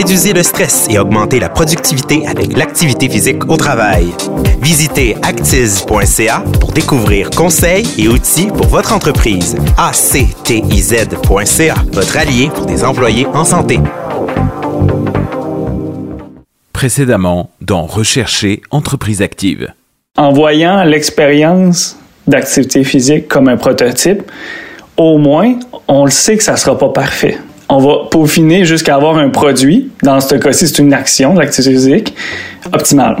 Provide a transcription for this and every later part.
Réduisez le stress et augmentez la productivité avec l'activité physique au travail. Visitez actiz.ca pour découvrir conseils et outils pour votre entreprise. actiz.ca, votre allié pour des employés en santé. Précédemment, dans Rechercher entreprise active. En voyant l'expérience d'activité physique comme un prototype, au moins, on le sait que ça ne sera pas parfait. On va peaufiner jusqu'à avoir un produit, dans ce cas-ci, c'est une action d'activité physique, optimale.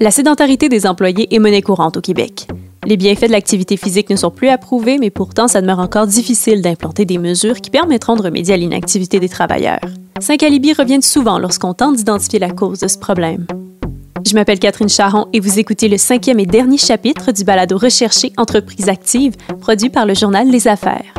La sédentarité des employés est monnaie courante au Québec. Les bienfaits de l'activité physique ne sont plus approuvés, mais pourtant, ça demeure encore difficile d'implanter des mesures qui permettront de remédier à l'inactivité des travailleurs. Cinq alibis reviennent souvent lorsqu'on tente d'identifier la cause de ce problème. Je m'appelle Catherine Charon et vous écoutez le cinquième et dernier chapitre du balado Recherché Entreprise active, produit par le journal Les Affaires.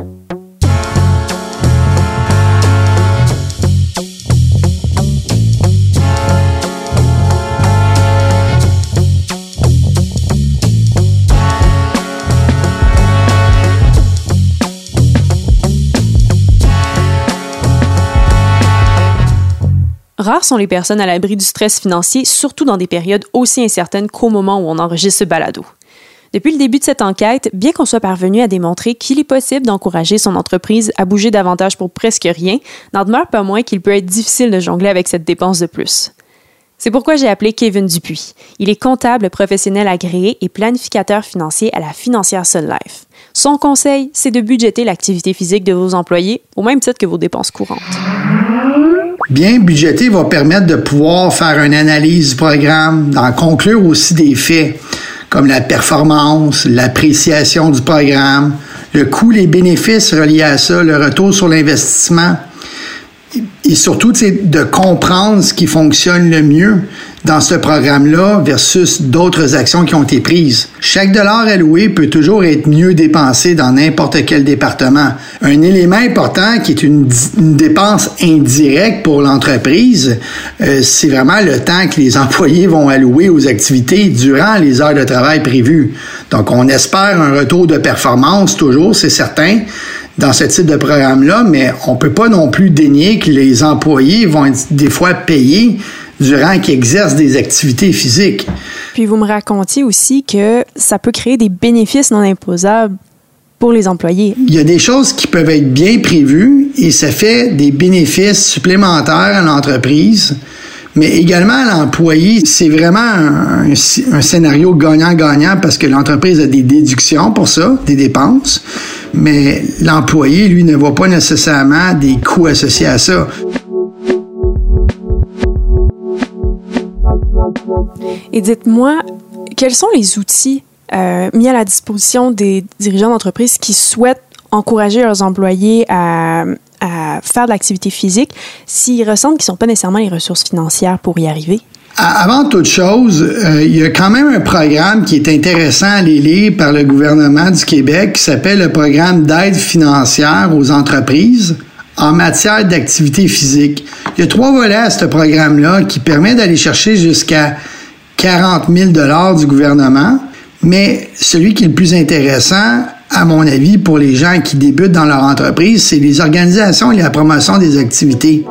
Rares sont les personnes à l'abri du stress financier, surtout dans des périodes aussi incertaines qu'au moment où on enregistre ce balado. Depuis le début de cette enquête, bien qu'on soit parvenu à démontrer qu'il est possible d'encourager son entreprise à bouger davantage pour presque rien, n'en demeure pas moins qu'il peut être difficile de jongler avec cette dépense de plus. C'est pourquoi j'ai appelé Kevin Dupuis. Il est comptable professionnel agréé et planificateur financier à la financière Sun Life. Son conseil, c'est de budgéter l'activité physique de vos employés au même titre que vos dépenses courantes. Bien budgéter va permettre de pouvoir faire une analyse du programme, d'en conclure aussi des faits comme la performance, l'appréciation du programme, le coût, les bénéfices reliés à ça, le retour sur l'investissement. Et surtout de comprendre ce qui fonctionne le mieux dans ce programme-là versus d'autres actions qui ont été prises. Chaque dollar alloué peut toujours être mieux dépensé dans n'importe quel département. Un élément important qui est une, dépense indirecte pour l'entreprise, euh, c'est vraiment le temps que les employés vont allouer aux activités durant les heures de travail prévues. Donc, on espère un retour de performance toujours, c'est certain dans ce type de programme-là, mais on peut pas non plus dénier que les employés vont être des fois payés durant qu'ils exercent des activités physiques. Puis vous me racontiez aussi que ça peut créer des bénéfices non imposables pour les employés. Il y a des choses qui peuvent être bien prévues et ça fait des bénéfices supplémentaires à l'entreprise, mais également à l'employé. C'est vraiment un, un scénario gagnant-gagnant parce que l'entreprise a des déductions pour ça, des dépenses, mais l'employé, lui, ne voit pas nécessairement des coûts associés à ça. Et dites-moi, quels sont les outils euh, mis à la disposition des dirigeants d'entreprise qui souhaitent encourager leurs employés à, faire de l'activité physique s'ils ressentent qu'ils n'ont pas nécessairement les ressources financières pour y arriver? Avant toute chose, euh, il y a quand même un programme qui est intéressant à aller lire par le gouvernement du Québec qui s'appelle le programme d'aide financière aux entreprises en matière d'activité physique. Il y a trois volets à ce programme-là qui permet d'aller chercher jusqu'à 40 000 dollars du gouvernement, mais celui qui est le plus intéressant, à mon avis, pour les gens qui débutent dans leur entreprise, c'est les organisations et la promotion des activités.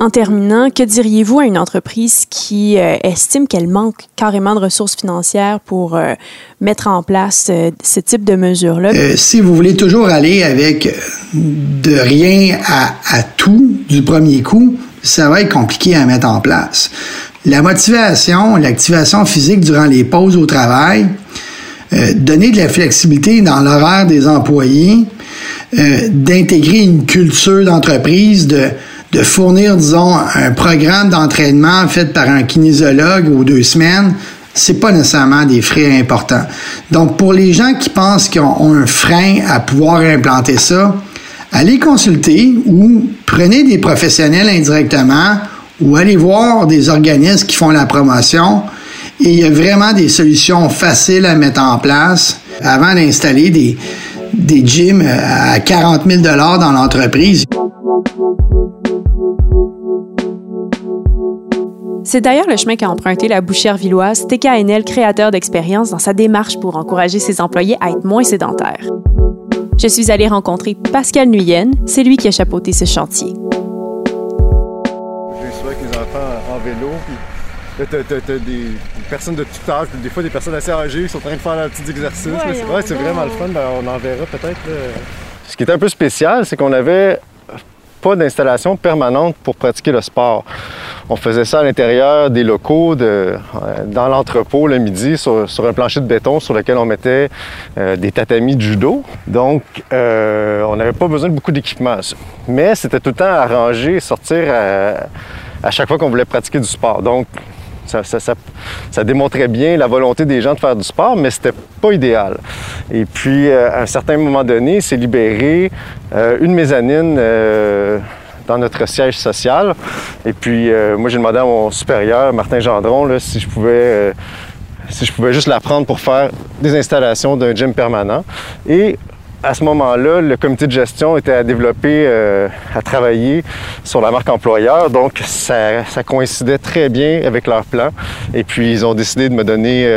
En terminant, que diriez-vous à une entreprise qui euh, estime qu'elle manque carrément de ressources financières pour euh, mettre en place euh, ce type de mesures-là? si vous voulez toujours aller avec de rien à, à tout du premier coup, ça va être compliqué à mettre en place. La motivation, l'activation physique durant les pauses au travail, euh, donner de la flexibilité dans l'horaire des employés, euh, d'intégrer une culture d'entreprise, de, fournir, disons, un programme d'entraînement fait par un kinésiologue aux deux semaines, c'est pas nécessairement des frais importants. Donc, pour les gens qui pensent qu'ils ont un frein à pouvoir implanter ça, allez consulter ou prenez des professionnels indirectement ou allez voir des organismes qui font la promotion. Et il y a vraiment des solutions faciles à mettre en place avant d'installer des, des gyms à 40 000 dans l'entreprise. C'est d'ailleurs le chemin qu'a emprunté la bouchère villoise TKNL, créateur d'expérience dans sa démarche pour encourager ses employés à être moins sédentaires. Je suis allée rencontrer Pascal Nuyen, c'est lui qui a chapeauté ce chantier. J'ai souvent avec les enfants en vélo, puis là, t'as, des personnes de tout âge, des fois des personnes assez âgées qui sont en train de faire leurs petits exercices. c'est, vrai, c'est vraiment le fun, ben, on en verra peut-être. Ce qui est un peu spécial, c'est qu'on avait pas d'installation permanente pour pratiquer le sport. On faisait ça à l'intérieur des locaux, euh, dans l'entrepôt le midi, sur, un plancher de béton sur lequel on mettait euh, des tatamis de judo. Donc, euh, on n'avait pas besoin de beaucoup d'équipement. Mais c'était tout le temps arrangé, sortir à, chaque fois qu'on voulait pratiquer du sport. Donc, ça, démontrait bien la volonté des gens de faire du sport, mais c'était pas idéal. Et puis, à un certain moment donné, c'est libéré une mezzanine dans notre siège social. Et puis, euh, moi, j'ai demandé à mon supérieur, Martin Gendron, là, si je pouvais... Euh, si je pouvais juste la prendre pour faire des installations d'un gym permanent. Et à ce moment-là, le comité de gestion était à développer, euh, à travailler sur la marque employeur. Donc, ça, ça, coïncidait très bien avec leur plan. Et puis, ils ont décidé de me donner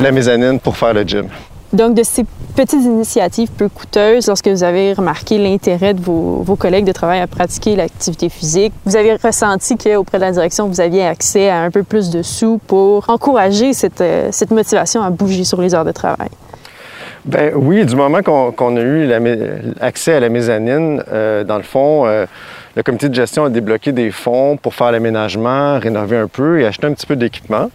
la mezzanine pour faire le gym. Donc, de ces petites initiatives peu coûteuses, lorsque vous avez remarqué l'intérêt de vos, collègues de travail à pratiquer l'activité physique, vous avez ressenti qu'auprès de la direction, vous aviez accès à un peu plus de sous pour encourager cette, euh, motivation à bouger sur les heures de travail? Ben oui, du moment qu'on a eu accès à la mezzanine, euh, dans le fond, euh, le comité de gestion a débloqué des fonds pour faire l'aménagement, rénover un peu et acheter un petit peu d'équipement.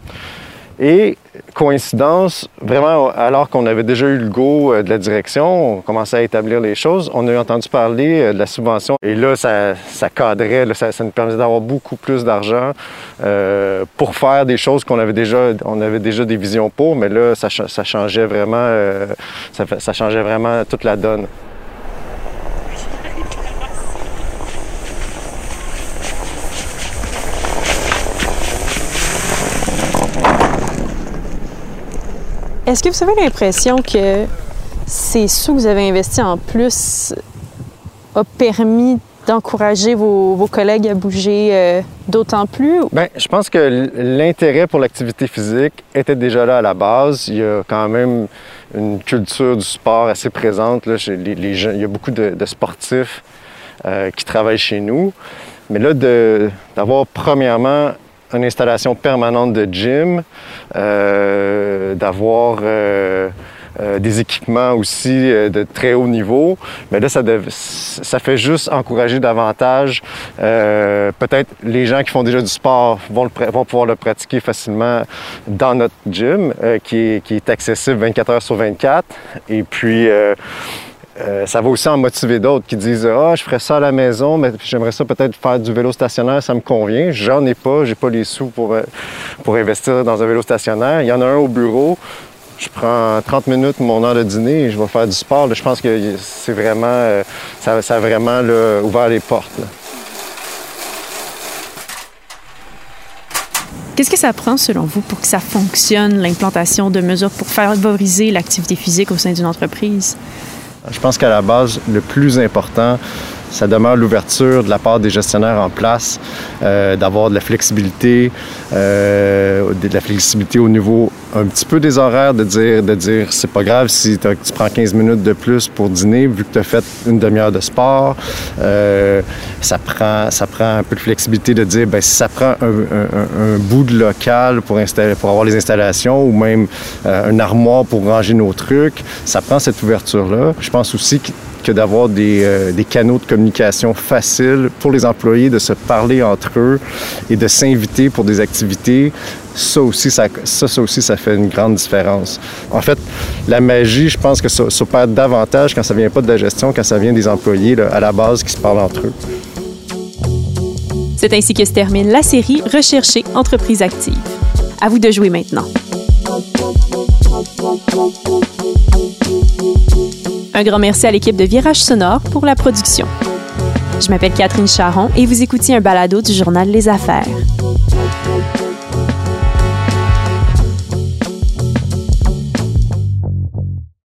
Et coïncidence, vraiment, alors qu'on avait déjà eu le go euh, de la direction, on commençait à établir les choses, on a entendu parler euh, de la subvention. Et là, ça, cadrait, ça, nous permettait d'avoir beaucoup plus d'argent euh, pour faire des choses qu'on avait déjà, on avait déjà des visions pour, mais là, ça, changeait vraiment, ça changeait vraiment toute la donne. Est-ce que vous avez l'impression que ces sous que vous avez investis en plus a permis d'encourager vos, collègues à bouger euh, d'autant plus? Bien, je pense que l'intérêt pour l'activité physique était déjà là à la base. Il y a quand même une culture du sport assez présente. Là, les, il y a beaucoup de, sportifs euh, qui travaillent chez nous. Mais là, d'avoir premièrement une installation permanente de gym, euh, d'avoir euh, euh, des équipements aussi de très haut niveau. Mais là, ça, ça fait juste encourager davantage. Peut-être les gens qui font déjà du sport vont, vont, pouvoir le pratiquer facilement dans notre gym, qui est, qui, est, accessible 24 heures sur 24. Et puis, euh, ça va aussi en motiver d'autres qui disent Ah, je ferais ça à la maison, mais j'aimerais ça peut-être faire du vélo stationnaire, ça me convient. J'en ai pas, j'ai pas les sous pour, euh, pour investir dans un vélo stationnaire. Il y en a un au bureau. Je prends 30 minutes mon heure de dîner et je vais faire du sport. je pense que c'est vraiment, euh, ça, a vraiment ouvert les portes. Qu'est-ce que ça prend selon vous pour que ça fonctionne, l'implantation de mesures pour favoriser l'activité physique au sein d'une entreprise? Je pense qu'à la base, le plus important, ça demeure l'ouverture de la part des gestionnaires en place, euh, d'avoir de la flexibilité, euh, de la flexibilité au niveau un petit peu des horaires, de dire, de dire c'est pas grave si tu prends 15 minutes de plus pour dîner, vu que tu as fait une demi-heure de sport. Euh, ça, prend, ça prend un peu de flexibilité de dire, ben si ça prend un, bout de local pour, pour avoir les installations ou même un armoire pour ranger nos trucs, ça prend cette ouverture-là. Je pense aussi que que d'avoir des, des, canaux de communication faciles pour les employés, de se parler entre eux et de s'inviter pour des activités ça aussi, ça, ça, aussi, ça fait une grande différence. En fait, la magie, je pense que ça s'opère davantage quand ça vient pas de la gestion, quand ça vient des employés à la base qui se parlent entre eux. C'est ainsi que se termine la série Rechercher entreprise active. À vous de jouer maintenant. Un grand merci à l'équipe de Virage Sonore pour la production. Je m'appelle Catherine Charon et vous écoutez un balado du journal Les Affaires.